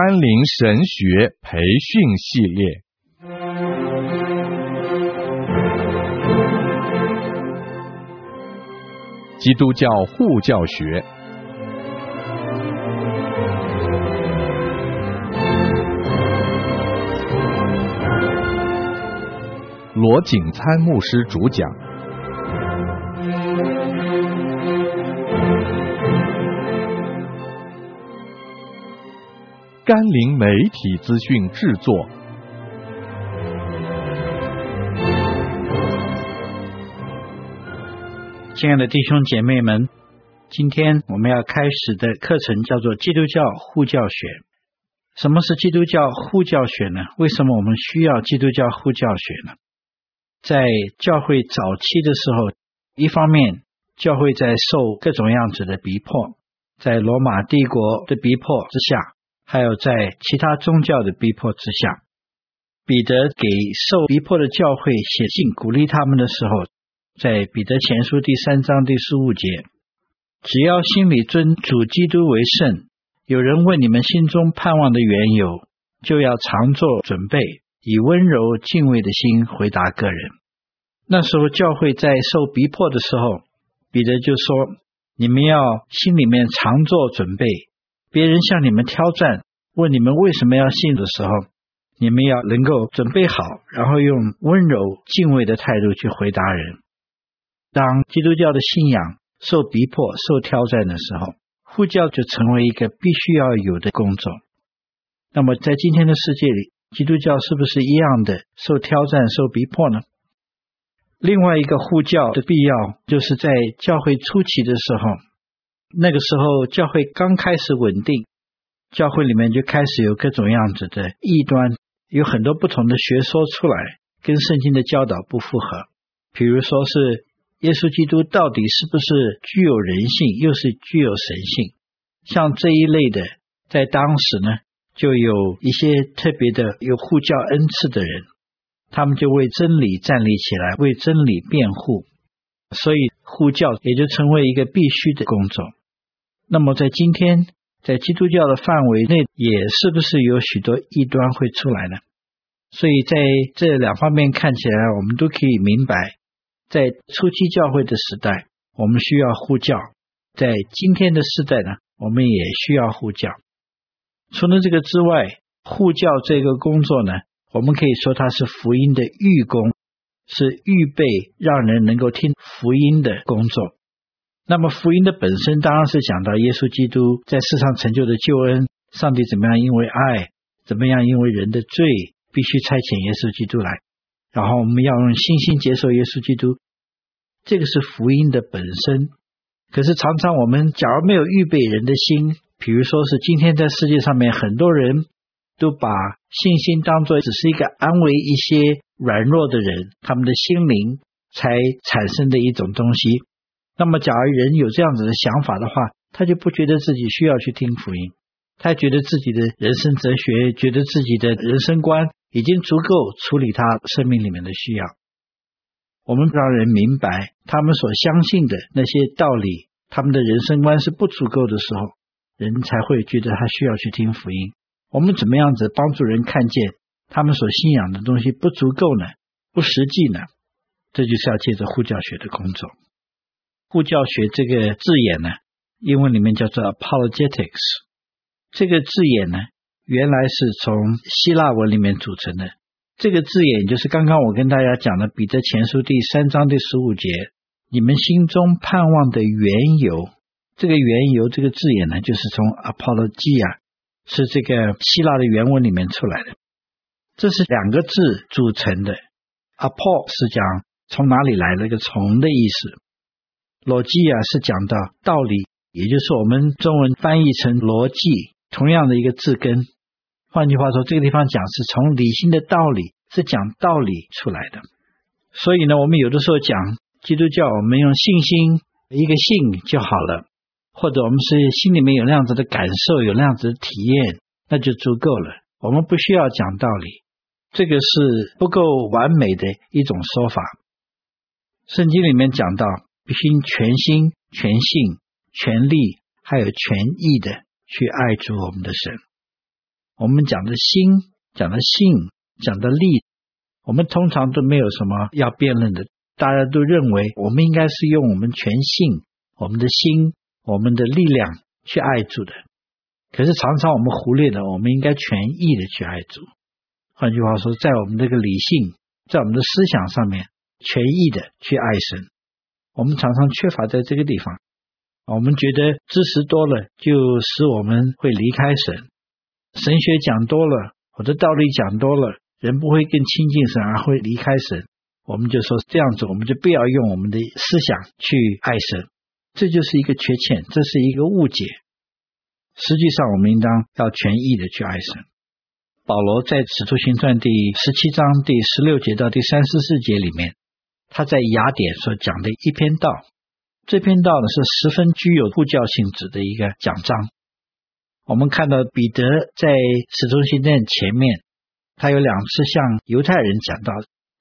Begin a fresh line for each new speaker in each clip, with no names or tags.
甘霖神学培训系列。基督教护教学，罗景参牧师主讲。甘霖媒体资讯制作。
亲爱的弟兄姐妹们，今天我们要开始的课程叫做《基督教护教学》。什么是基督教护教学呢？为什么我们需要基督教护教学呢？在教会早期的时候，一方面教会在受各种样子的逼迫，在罗马帝国的逼迫之下。还有在其他宗教的逼迫之下，彼得给受逼迫的教会写信鼓励他们的时候，在彼得前书第三章第十五节，只要心里尊主基督为圣，有人问你们心中盼望的缘由，就要常作准备，以温柔敬畏的心回答各人。那时候教会在受逼迫的时候，彼得就说：你们要心里面常作准备。别人向你们挑战，问你们为什么要信的时候，你们要能够准备好，然后用温柔敬畏的态度去回答人。当基督教的信仰受逼迫、受挑战的时候，护教就成为一个必须要有的工作。那么，在今天的世界里，基督教是不是一样的受挑战、受逼迫呢？另外一个护教的必要，就是在教会初期的时候。那个时候，教会刚开始稳定，教会里面就开始有各种样子的异端，有很多不同的学说出来，跟圣经的教导不符合。比如说是耶稣基督到底是不是具有人性，又是具有神性？像这一类的，在当时呢，就有一些特别的有护教恩赐的人，他们就为真理站立起来，为真理辩护，所以护教也就成为一个必须的工作。那么，在今天，在基督教的范围内，也是不是有许多异端会出来呢？所以在这两方面看起来，我们都可以明白，在初期教会的时代，我们需要护教；在今天的世代呢，我们也需要护教。除了这个之外，护教这个工作呢，我们可以说它是福音的预工，是预备让人能够听福音的工作。那么福音的本身当然是讲到耶稣基督在世上成就的救恩，上帝怎么样因为爱，怎么样因为人的罪，必须差遣耶稣基督来，然后我们要用信心接受耶稣基督，这个是福音的本身。可是常常我们假如没有预备人的心，比如说是今天在世界上面很多人都把信心当作只是一个安慰一些软弱的人，他们的心灵才产生的一种东西。那么，假如人有这样子的想法的话，他就不觉得自己需要去听福音，他觉得自己的人生哲学，觉得自己的人生观已经足够处理他生命里面的需要。我们让人明白他们所相信的那些道理，他们的人生观是不足够的时候，人才会觉得他需要去听福音。我们怎么样子帮助人看见他们所信仰的东西不足够呢？不实际呢？这就是要借着护教学的工作。护教学这个字眼呢，英文里面叫做 apologetics。这个字眼呢，原来是从希腊文里面组成的。这个字眼就是刚刚我跟大家讲的《彼得前书》第三章第十五节：“你们心中盼望的缘由。”这个缘由这个字眼呢，就是从 apologia，是这个希腊的原文里面出来的。这是两个字组成的。apo 是讲从哪里来的一个从的意思。逻辑啊，是讲到道理，也就是我们中文翻译成逻辑，同样的一个字根。换句话说，这个地方讲是从理性的道理，是讲道理出来的。所以呢，我们有的时候讲基督教，我们用信心一个信就好了，或者我们是心里面有那样子的感受，有那样子的体验，那就足够了。我们不需要讲道理，这个是不够完美的一种说法。圣经里面讲到。必须全心、全性、全力，还有全意的去爱主我们的神。我们讲的心、讲的性、讲的力，我们通常都没有什么要辩论的。大家都认为我们应该是用我们全性、我们的心、我们的力量去爱主的。可是常常我们忽略了，我们应该全意的去爱主。换句话说，在我们这个理性，在我们的思想上面，全意的去爱神。我们常常缺乏在这个地方。我们觉得知识多了，就使我们会离开神。神学讲多了，或者道理讲多了，人不会更亲近神，而会离开神。我们就说这样子，我们就不要用我们的思想去爱神，这就是一个缺陷，这是一个误解。实际上，我们应当要全意的去爱神。保罗在《使徒行传》第十七章第十六节到第三十四节里面，他在雅典所讲的一篇道，这篇道呢是十分具有护教性质的一个讲章。我们看到彼得在《使徒行传》前面，他有两次向犹太人讲道，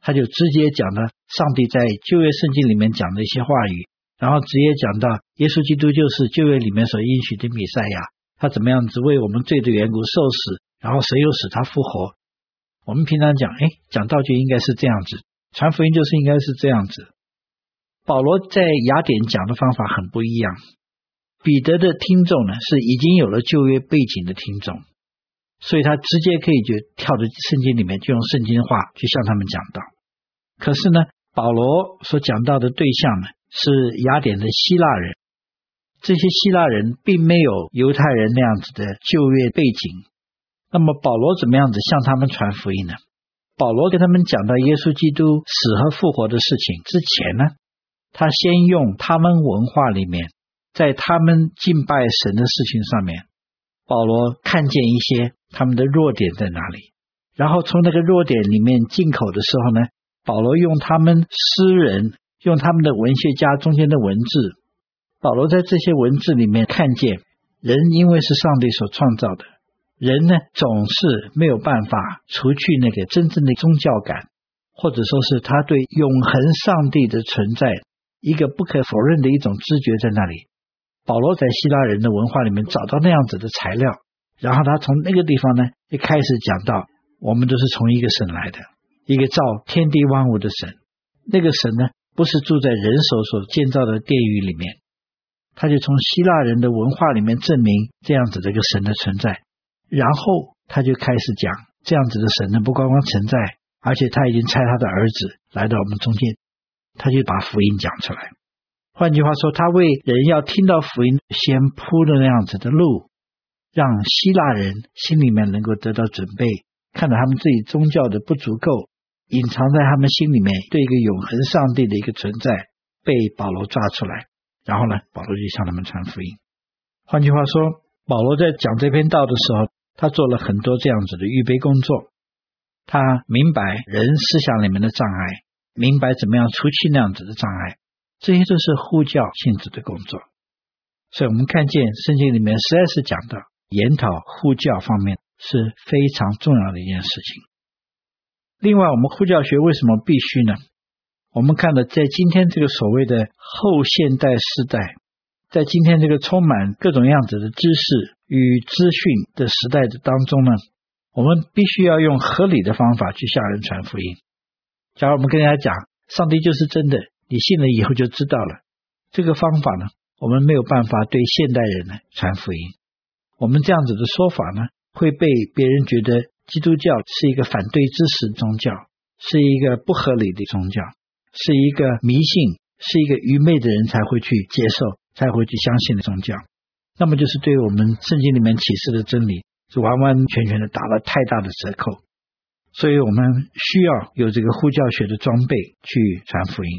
他就直接讲了上帝在旧约圣经里面讲的一些话语，然后直接讲到耶稣基督就是旧约里面所应许的弥赛亚，他怎么样子为我们罪的缘故受死。然后谁又使他复活？我们平常讲，哎，讲道就应该是这样子，传福音就是应该是这样子。保罗在雅典讲的方法很不一样。彼得的听众呢，是已经有了旧约背景的听众，所以他直接可以就跳到圣经里面，就用圣经话去向他们讲道。可是呢，保罗所讲到的对象呢，是雅典的希腊人，这些希腊人并没有犹太人那样子的旧约背景。那么保罗怎么样子向他们传福音呢？保罗跟他们讲到耶稣基督死和复活的事情之前呢，他先用他们文化里面，在他们敬拜神的事情上面，保罗看见一些他们的弱点在哪里，然后从那个弱点里面进口的时候呢，保罗用他们诗人、用他们的文学家中间的文字，保罗在这些文字里面看见人因为是上帝所创造的。人呢，总是没有办法除去那个真正的宗教感，或者说是他对永恒上帝的存在一个不可否认的一种知觉在那里。保罗在希腊人的文化里面找到那样子的材料，然后他从那个地方呢，一开始讲到，我们都是从一个神来的，一个造天地万物的神。那个神呢，不是住在人手所建造的殿宇里面，他就从希腊人的文化里面证明这样子的一个神的存在。然后他就开始讲，这样子的神呢，不光光存在，而且他已经差他的儿子来到我们中间，他就把福音讲出来。换句话说，他为人要听到福音先铺的那样子的路，让希腊人心里面能够得到准备，看到他们自己宗教的不足够，隐藏在他们心里面对一个永恒上帝的一个存在被保罗抓出来，然后呢，保罗就向他们传福音。换句话说，保罗在讲这篇道的时候，他做了很多这样子的预备工作，他明白人思想里面的障碍，明白怎么样除去那样子的障碍，这些都是呼教性质的工作。所以，我们看见圣经里面实在是讲到研讨护教方面是非常重要的一件事情。另外，我们护教学为什么必须呢？我们看到在今天这个所谓的后现代时代。在今天这个充满各种样子的知识与资讯的时代的当中呢，我们必须要用合理的方法去向人传福音。假如我们跟人家讲上帝就是真的，你信了以后就知道了。这个方法呢，我们没有办法对现代人呢传福音。我们这样子的说法呢，会被别人觉得基督教是一个反对知识的宗教，是一个不合理的宗教，是一个迷信，是一个愚昧的人才会去接受。才会去相信的宗教，那么就是对我们圣经里面启示的真理是完完全全的打了太大的折扣，所以我们需要有这个呼教学的装备去传福音。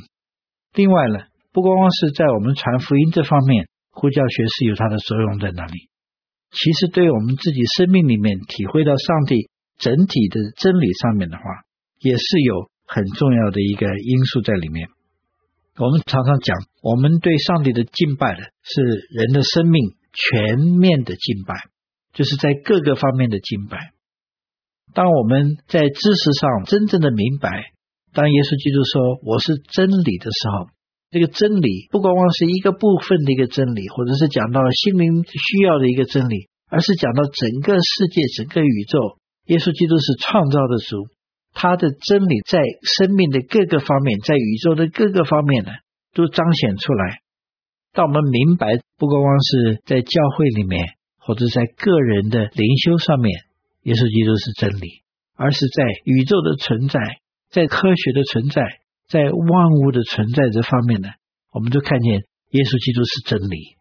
另外呢，不光光是在我们传福音这方面，呼教学是有它的作用在那里。其实对我们自己生命里面体会到上帝整体的真理上面的话，也是有很重要的一个因素在里面。我们常常讲，我们对上帝的敬拜是人的生命全面的敬拜，就是在各个方面的敬拜。当我们在知识上真正的明白，当耶稣基督说我是真理的时候，这个真理不光光是一个部分的一个真理，或者是讲到心灵需要的一个真理，而是讲到整个世界、整个宇宙。耶稣基督是创造的主，他的真理在生命的各个方面，在宇宙的各个方面呢，都彰显出来。当我们明白，不光光是在教会里面，或者在个人的灵修上面，耶稣基督是真理，而是在宇宙的存在，在科学的存在，在万物的存在这方面呢，我们都看见耶稣基督是真理。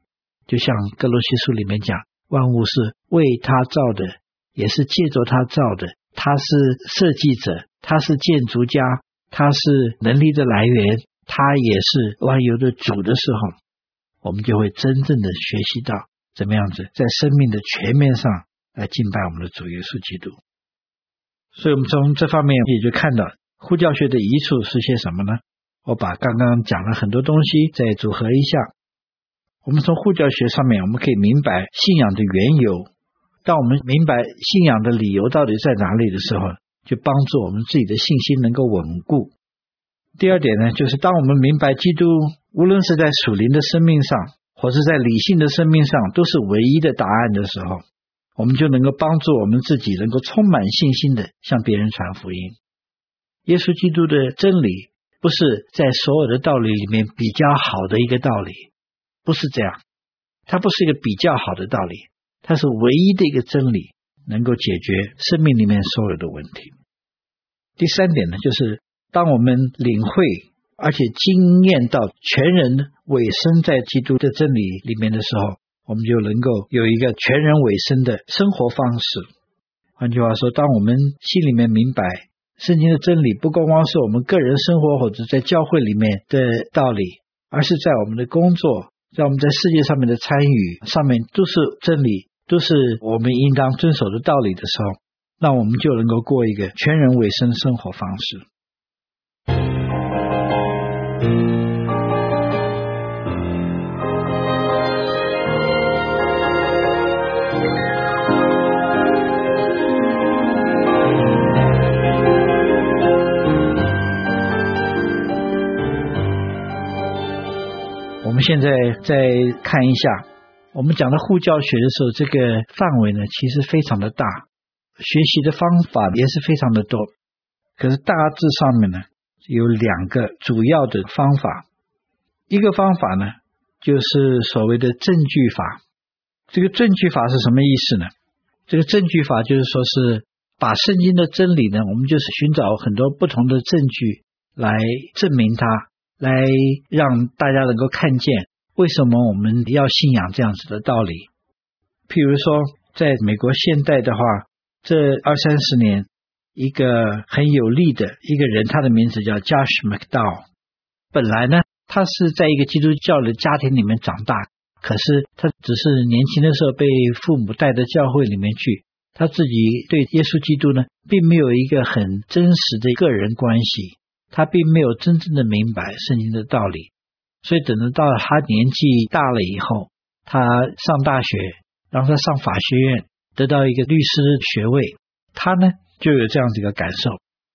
就像格罗西书里面讲，万物是为他造的，也是借着他造的。他是设计者，他是建筑家，他是能力的来源，他也是万有的主的时候，我们就会真正的学习到怎么样子在生命的全面上来敬拜我们的主耶稣基督。所以，我们从这方面也就看到护教学的益处是些什么呢？我把刚刚讲了很多东西再组合一下。我们从护教学上面，我们可以明白信仰的缘由。当我们明白信仰的理由到底在哪里的时候，就帮助我们自己的信心能够稳固。第二点呢，就是当我们明白基督无论是在属灵的生命上，或是在理性的生命上，都是唯一的答案的时候，我们就能够帮助我们自己能够充满信心的向别人传福音。耶稣基督的真理不是在所有的道理里面比较好的一个道理。不是这样，它不是一个比较好的道理，它是唯一的一个真理，能够解决生命里面所有的问题。第三点呢，就是当我们领会而且经验到全人委身在基督的真理里面的时候，我们就能够有一个全人委身的生活方式。换句话说，当我们心里面明白圣经的真理，不光光是我们个人生活或者在教会里面的道理，而是在我们的工作。在我们在世界上面的参与上面都是真理，都是我们应当遵守的道理的时候，那我们就能够过一个全人委身的生活方式。现在再看一下，我们讲的护教学的时候，这个范围呢，其实非常的大，学习的方法也是非常的多。可是大致上面呢，有两个主要的方法。一个方法呢，就是所谓的证据法。这个证据法是什么意思呢？这个证据法就是说是把圣经的真理呢，我们就是寻找很多不同的证据来证明它。来让大家能够看见为什么我们要信仰这样子的道理。譬如说，在美国现代的话，这二三十年，一个很有力的一个人，他的名字叫 Josh McDowell。本来呢，他是在一个基督教的家庭里面长大，可是他只是年轻的时候被父母带到教会里面去，他自己对耶稣基督呢，并没有一个很真实的个人关系。他并没有真正的明白圣经的道理，所以等到到他年纪大了以后，他上大学，然后他上法学院，得到一个律师学位，他呢就有这样子一个感受。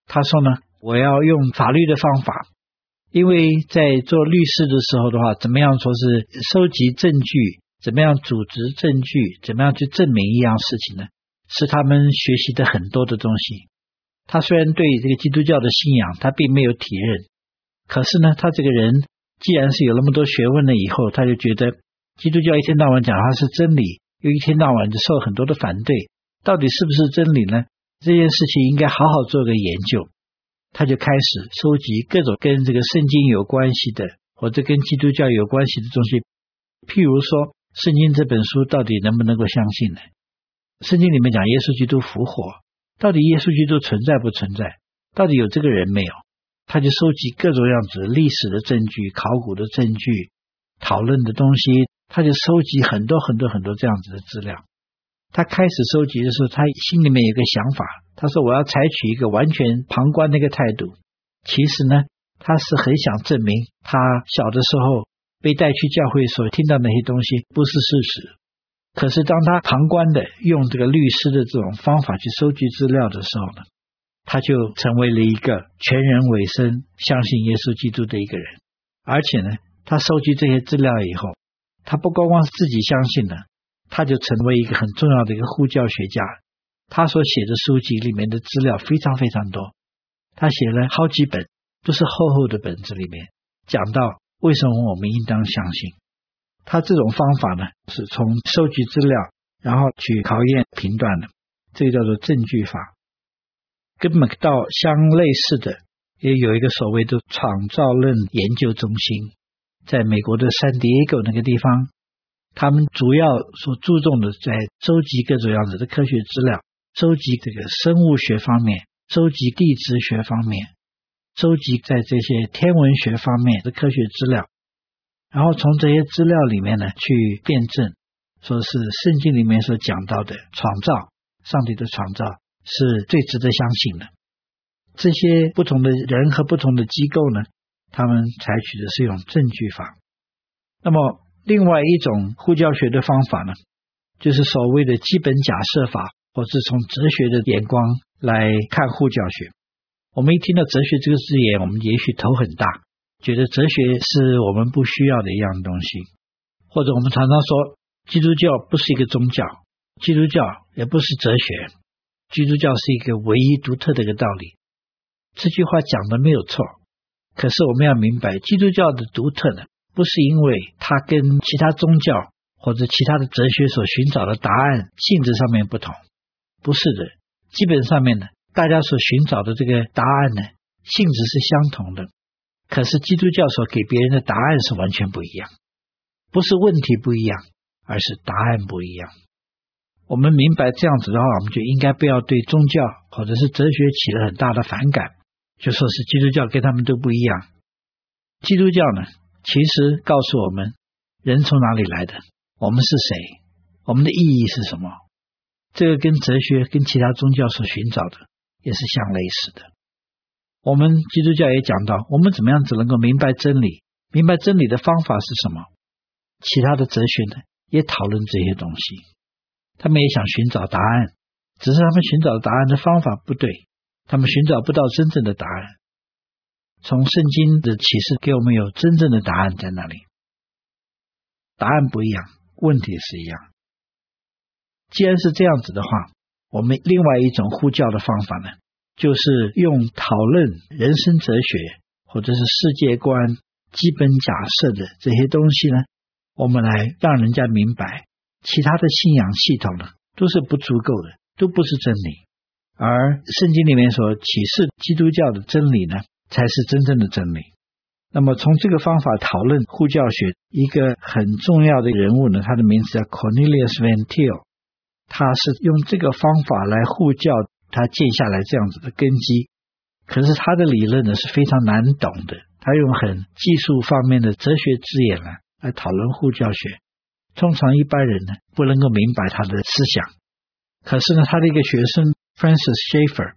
他说呢，我要用法律的方法，因为在做律师的时候的话，怎么样说是收集证据，怎么样组织证据，怎么样去证明一样事情呢？是他们学习的很多的东西。他虽然对这个基督教的信仰他并没有体认，可是呢，他这个人既然是有那么多学问了以后，他就觉得基督教一天到晚讲他是真理，又一天到晚就受很多的反对，到底是不是真理呢？这件事情应该好好做个研究。他就开始收集各种跟这个圣经有关系的，或者跟基督教有关系的东西，譬如说，圣经这本书到底能不能够相信呢？圣经里面讲耶稣基督复活。到底耶稣基督存在不存在？到底有这个人没有？他就收集各种样子历史的证据、考古的证据、讨论的东西，他就收集很多很多很多这样子的资料。他开始收集的时候，他心里面有个想法，他说：“我要采取一个完全旁观的一个态度。”其实呢，他是很想证明他小的时候被带去教会所听到那些东西不是事实。可是，当他旁观的用这个律师的这种方法去收集资料的时候呢，他就成为了一个全人委身相信耶稣基督的一个人。而且呢，他收集这些资料以后，他不光光是自己相信了，他就成为一个很重要的一个护教学家。他所写的书籍里面的资料非常非常多，他写了好几本，都是厚厚的本子里面讲到为什么我们应当相信。他这种方法呢，是从收集资料，然后去考验评断的，这个叫做证据法。跟麦道相类似的，也有一个所谓的创造论研究中心，在美国的圣地亚哥那个地方，他们主要所注重的在收集各种样子的科学资料，收集这个生物学方面，收集地质学方面，收集在这些天文学方面的科学资料。然后从这些资料里面呢，去辩证，说是圣经里面所讲到的创造，上帝的创造是最值得相信的。这些不同的人和不同的机构呢，他们采取的是一种证据法。那么另外一种护教学的方法呢，就是所谓的基本假设法，或是从哲学的眼光来看护教学。我们一听到哲学这个字眼，我们也许头很大。觉得哲学是我们不需要的一样东西，或者我们常常说，基督教不是一个宗教，基督教也不是哲学，基督教是一个唯一独特的一个道理。这句话讲的没有错，可是我们要明白，基督教的独特呢，不是因为它跟其他宗教或者其他的哲学所寻找的答案性质上面不同，不是的，基本上面呢，大家所寻找的这个答案呢，性质是相同的。可是基督教所给别人的答案是完全不一样，不是问题不一样，而是答案不一样。我们明白这样子的话，我们就应该不要对宗教或者是哲学起了很大的反感，就说是基督教跟他们都不一样。基督教呢，其实告诉我们人从哪里来的，我们是谁，我们的意义是什么。这个跟哲学跟其他宗教所寻找的也是相类似的。我们基督教也讲到，我们怎么样子能够明白真理？明白真理的方法是什么？其他的哲学呢，也讨论这些东西，他们也想寻找答案，只是他们寻找答案的方法不对，他们寻找不到真正的答案。从圣经的启示给我们有真正的答案在那里？答案不一样，问题是一样。既然是这样子的话，我们另外一种呼教的方法呢？就是用讨论人生哲学或者是世界观、基本假设的这些东西呢，我们来让人家明白，其他的信仰系统呢都是不足够的，都不是真理，而圣经里面所启示基督教的真理呢，才是真正的真理。那么从这个方法讨论护教学，一个很重要的人物呢，他的名字叫 Cornelius Van Til，他是用这个方法来护教。他建下来这样子的根基，可是他的理论呢是非常难懂的。他用很技术方面的哲学字眼呢来讨论护教学，通常一般人呢不能够明白他的思想。可是呢，他的一个学生 Francis Schaeffer，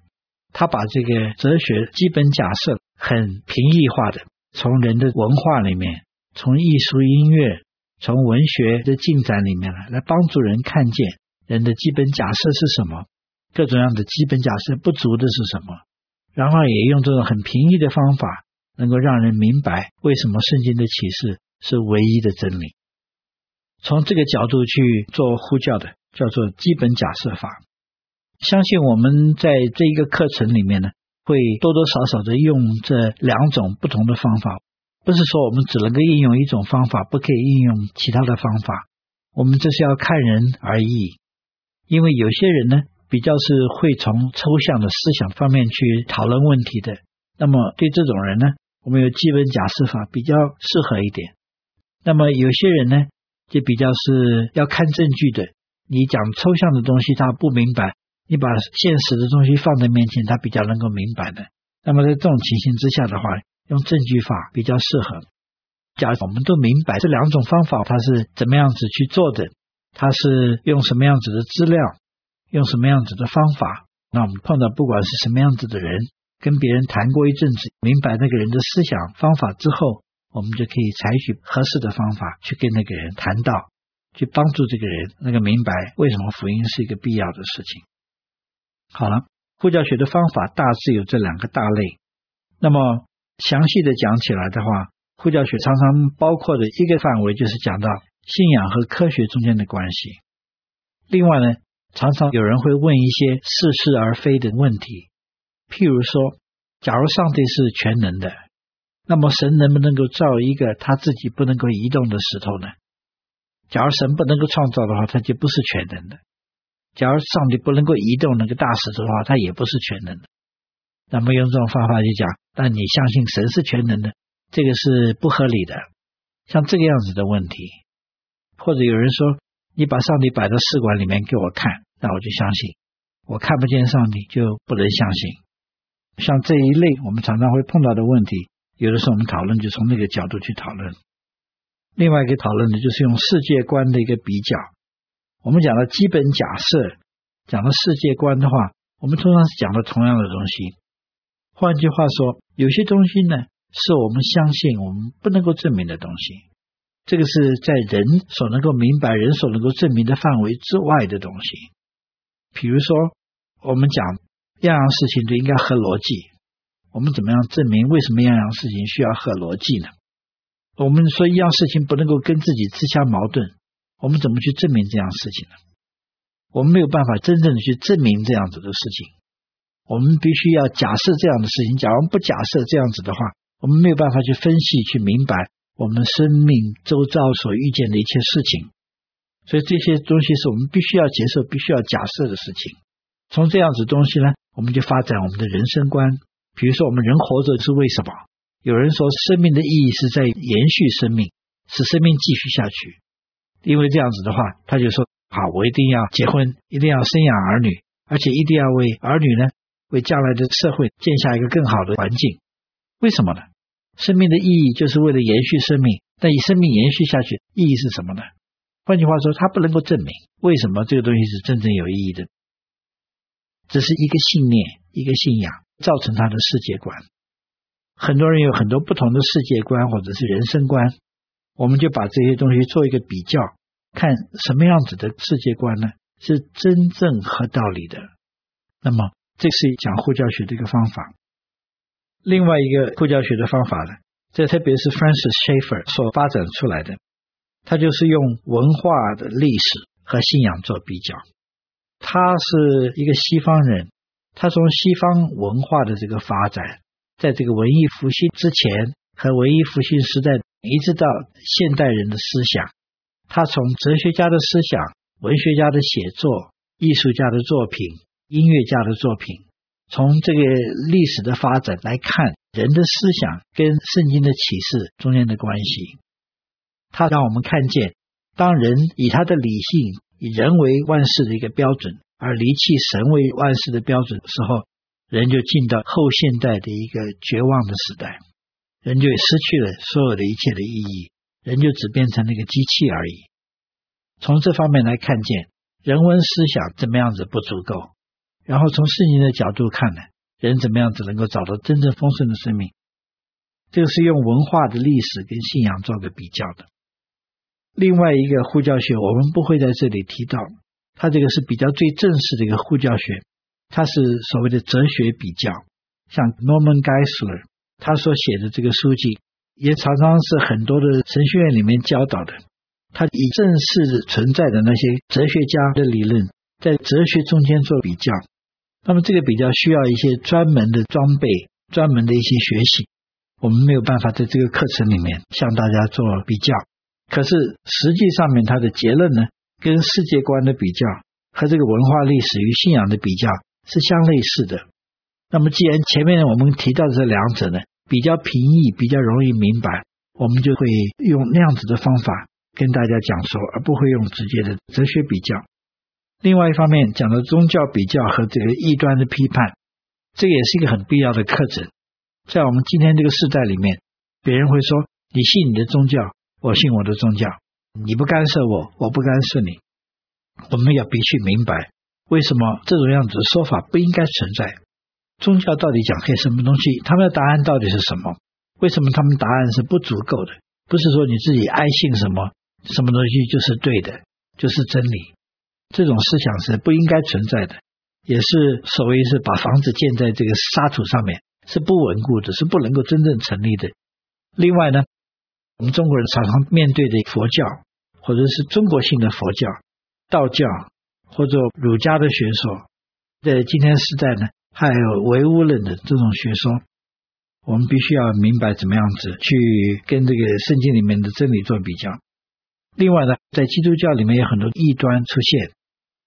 他把这个哲学基本假设很平易化的，从人的文化里面，从艺术音乐，从文学的进展里面来来帮助人看见人的基本假设是什么。各种样的基本假设不足的是什么？然后也用这种很平易的方法，能够让人明白为什么圣经的启示是唯一的真理。从这个角度去做呼叫的，叫做基本假设法。相信我们在这一个课程里面呢，会多多少少的用这两种不同的方法。不是说我们只能够应用一种方法，不可以应用其他的方法。我们这是要看人而异，因为有些人呢。比较是会从抽象的思想方面去讨论问题的，那么对这种人呢，我们有基本假设法比较适合一点。那么有些人呢，就比较是要看证据的。你讲抽象的东西他不明白，你把现实的东西放在面前，他比较能够明白的。那么在这种情形之下的话，用证据法比较适合。假如我们都明白这两种方法它是怎么样子去做的，它是用什么样子的资料。用什么样子的方法？那我们碰到不管是什么样子的人，跟别人谈过一阵子，明白那个人的思想方法之后，我们就可以采取合适的方法去跟那个人谈到，去帮助这个人那个明白为什么福音是一个必要的事情。好了，呼教学的方法大致有这两个大类。那么详细的讲起来的话，呼教学常常包括的一个范围就是讲到信仰和科学中间的关系。另外呢，常常有人会问一些似是而非的问题，譬如说，假如上帝是全能的，那么神能不能够造一个他自己不能够移动的石头呢？假如神不能够创造的话，他就不是全能的。假如上帝不能够移动那个大石头的话，他也不是全能的。那么用这种方法去讲，但你相信神是全能的，这个是不合理的。像这个样子的问题，或者有人说，你把上帝摆到试管里面给我看，那我就相信。我看不见上帝，就不能相信。像这一类我们常常会碰到的问题，有的时候我们讨论就从那个角度去讨论。另外一个讨论的就是用世界观的一个比较。我们讲的基本假设，讲的世界观的话，我们通常是讲的同样的东西。换句话说，有些东西呢，是我们相信我们不能够证明的东西。这个是在人所能够明白、人所能够证明的范围之外的东西。比如说，我们讲样样事情都应该合逻辑。我们怎么样证明为什么样样事情需要合逻辑呢？我们说一样事情不能够跟自己自相矛盾，我们怎么去证明这样事情呢？我们没有办法真正的去证明这样子的事情。我们必须要假设这样的事情。假如不假设这样子的话，我们没有办法去分析、去明白我们生命周遭所遇见的一切事情。所以这些东西是我们必须要接受、必须要假设的事情。从这样子东西呢，我们就发展我们的人生观。比如说，我们人活着是为什么？有人说，生命的意义是在延续生命，使生命继续下去。因为这样子的话，他就说：好，我一定要结婚，一定要生养儿女，而且一定要为儿女呢，为将来的社会建下一个更好的环境。为什么呢？生命的意义就是为了延续生命。但以生命延续下去，意义是什么呢？换句话说，他不能够证明为什么这个东西是真正有意义的，只是一个信念，一个信仰造成他的世界观。很多人有很多不同的世界观或者是人生观，我们就把这些东西做一个比较，看什么样子的世界观呢？是真正合道理的。那么，这是讲护教学的一个方法。另外一个护教学的方法呢，这特别是 Francis Schaeffer 所发展出来的，他就是用文化的历史和信仰做比较。他是一个西方人，他从西方文化的这个发展。在这个文艺复兴之前和文艺复兴时代，一直到现代人的思想，他从哲学家的思想、文学家的写作、艺术家的作品、音乐家的作品，从这个历史的发展来看人的思想跟圣经的启示中间的关系。他让我们看见，当人以他的理性、以人为万事的一个标准，而离弃神为万事的标准的时候。人就进到后现代的一个绝望的时代，人就失去了所有的一切的意义，人就只变成那个机器而已。从这方面来看见，人文思想怎么样子不足够，然后从圣经的角度看呢，人怎么样子能够找到真正丰盛的生命？这个是用文化的历史跟信仰做个比较的。另外一个护教学，我们不会在这里提到，它这个是比较最正式的一个护教学。它是所谓的哲学比较，像 Norman Geisler 他所写的这个书籍，也常常是很多的神学院里面教导的。他以正式存在的那些哲学家的理论，在哲学中间做比较。那么这个比较需要一些专门的装备，专门的一些学习，我们没有办法在这个课程里面向大家做比较。可是实际上面，他的结论呢，跟世界观的比较和这个文化历史与信仰的比较。是相类似的。那么，既然前面我们提到的这两者呢，比较平易，比较容易明白，我们就会用那样子的方法跟大家讲说，而不会用直接的哲学比较。另外一方面，讲到宗教比较和这个异端的批判，这也是一个很必要的课程。在我们今天这个时代里面，别人会说：“你信你的宗教，我信我的宗教，你不干涉我，我不干涉你。”我们要必须明白。为什么这种样子的说法不应该存在？宗教到底讲些什么东西？他们的答案到底是什么？为什么他们答案是不足够的？不是说你自己爱信什么什么东西就是对的，就是真理。这种思想是不应该存在的，也是所谓是把房子建在这个沙土上面，是不稳固的，是不能够真正成立的。另外呢，我们中国人常常面对的佛教，或者是中国性的佛教、道教。或者儒家的学说，在今天时代呢，还有唯物论的这种学说，我们必须要明白怎么样子去跟这个圣经里面的真理做比较。另外呢，在基督教里面有很多异端出现，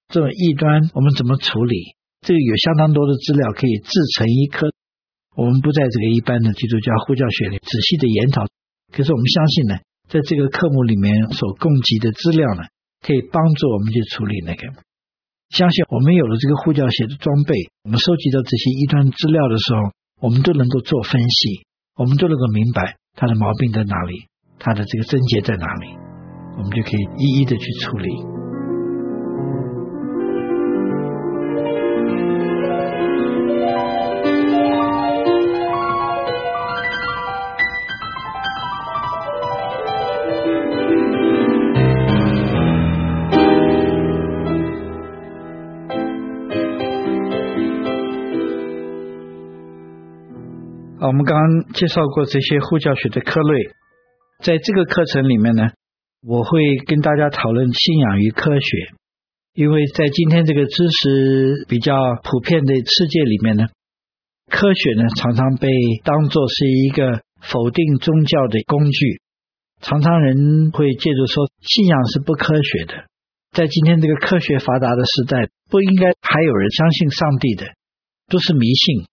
这种异端我们怎么处理？这个有相当多的资料可以自成一科。我们不在这个一般的基督教呼教学里仔细的研讨，可是我们相信呢，在这个科目里面所供给的资料呢，可以帮助我们去处理那个。相信我们有了这个护教学的装备，我们收集到这些一端资料的时候，我们都能够做分析，我们都能够明白他的毛病在哪里，他的这个症结在哪里，我们就可以一一的去处理。我们刚刚介绍过这些护教学的科类，在这个课程里面呢，我会跟大家讨论信仰与科学，因为在今天这个知识比较普遍的世界里面呢，科学呢常常被当作是一个否定宗教的工具，常常人会借着说信仰是不科学的，在今天这个科学发达的时代，不应该还有人相信上帝的，都是迷信，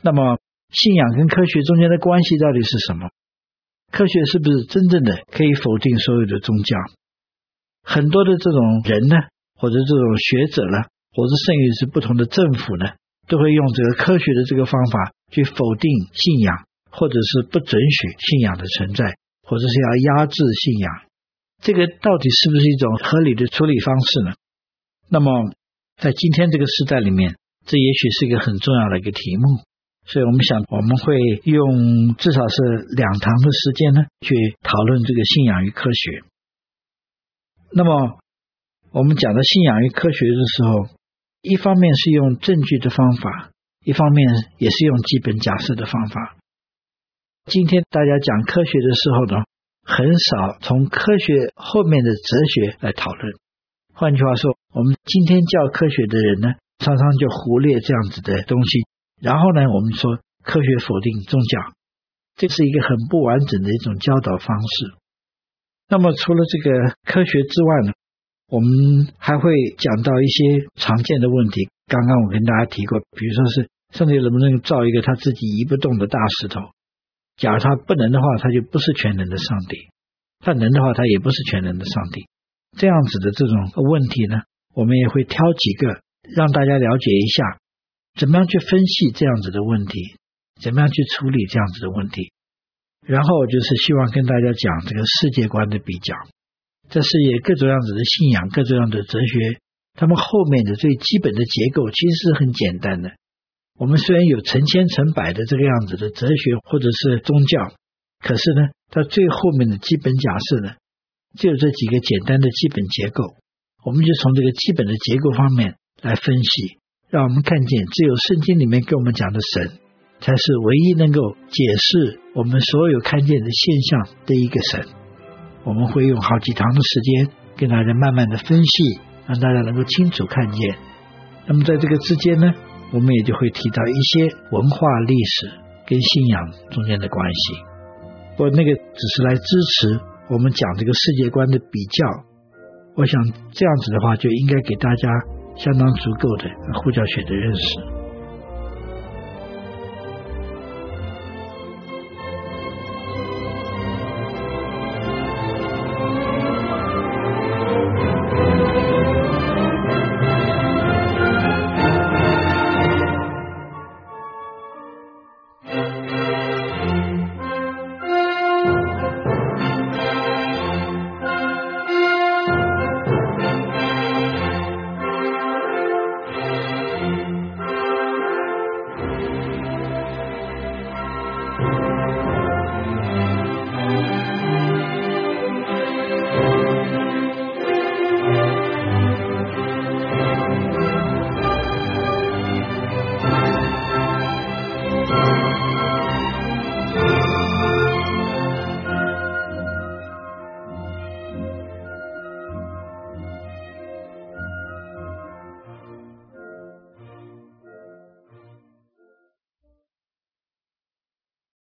那么。信仰跟科学中间的关系到底是什么？科学是不是真正的可以否定所有的宗教？很多的这种人呢，或者这种学者呢，或者甚至是不同的政府呢，都会用这个科学的这个方法去否定信仰，或者是不准许信仰的存在，或者是要压制信仰。这个到底是不是一种合理的处理方式呢？那么在今天这个时代里面，这也许是一个很重要的一个题目。所以我们想，我们会用至少是两堂的时间呢，去讨论这个信仰与科学。那么，我们讲的信仰与科学的时候，一方面是用证据的方法，一方面也是用基本假设的方法。今天大家讲科学的时候呢，很少从科学后面的哲学来讨论。换句话说，我们今天教科学的人呢，常常就忽略这样子的东西。然后呢，我们说科学否定宗教，这是一个很不完整的一种教导方式。那么除了这个科学之外呢，我们还会讲到一些常见的问题。刚刚我跟大家提过，比如说是上帝能不能造一个他自己移不动的大石头？假如他不能的话，他就不是全能的上帝；他能的话，他也不是全能的上帝。这样子的这种问题呢，我们也会挑几个让大家了解一下。怎么样去分析这样子的问题？怎么样去处理这样子的问题？然后就是希望跟大家讲这个世界观的比较，这世界各种样子的信仰，各种样的哲学，他们后面的最基本的结构其实是很简单的。我们虽然有成千成百的这个样子的哲学或者是宗教，可是呢，它最后面的基本假设呢，就这几个简单的基本结构。我们就从这个基本的结构方面来分析。让我们看见，只有圣经里面跟我们讲的神，才是唯一能够解释我们所有看见的现象的一个神。我们会用好几堂的时间跟大家慢慢的分析，让大家能够清楚看见。那么在这个之间呢，我们也就会提到一些文化历史跟信仰中间的关系。不过那个只是来支持我们讲这个世界观的比较。我想这样子的话，就应该给大家。相当足够的护教学的认识。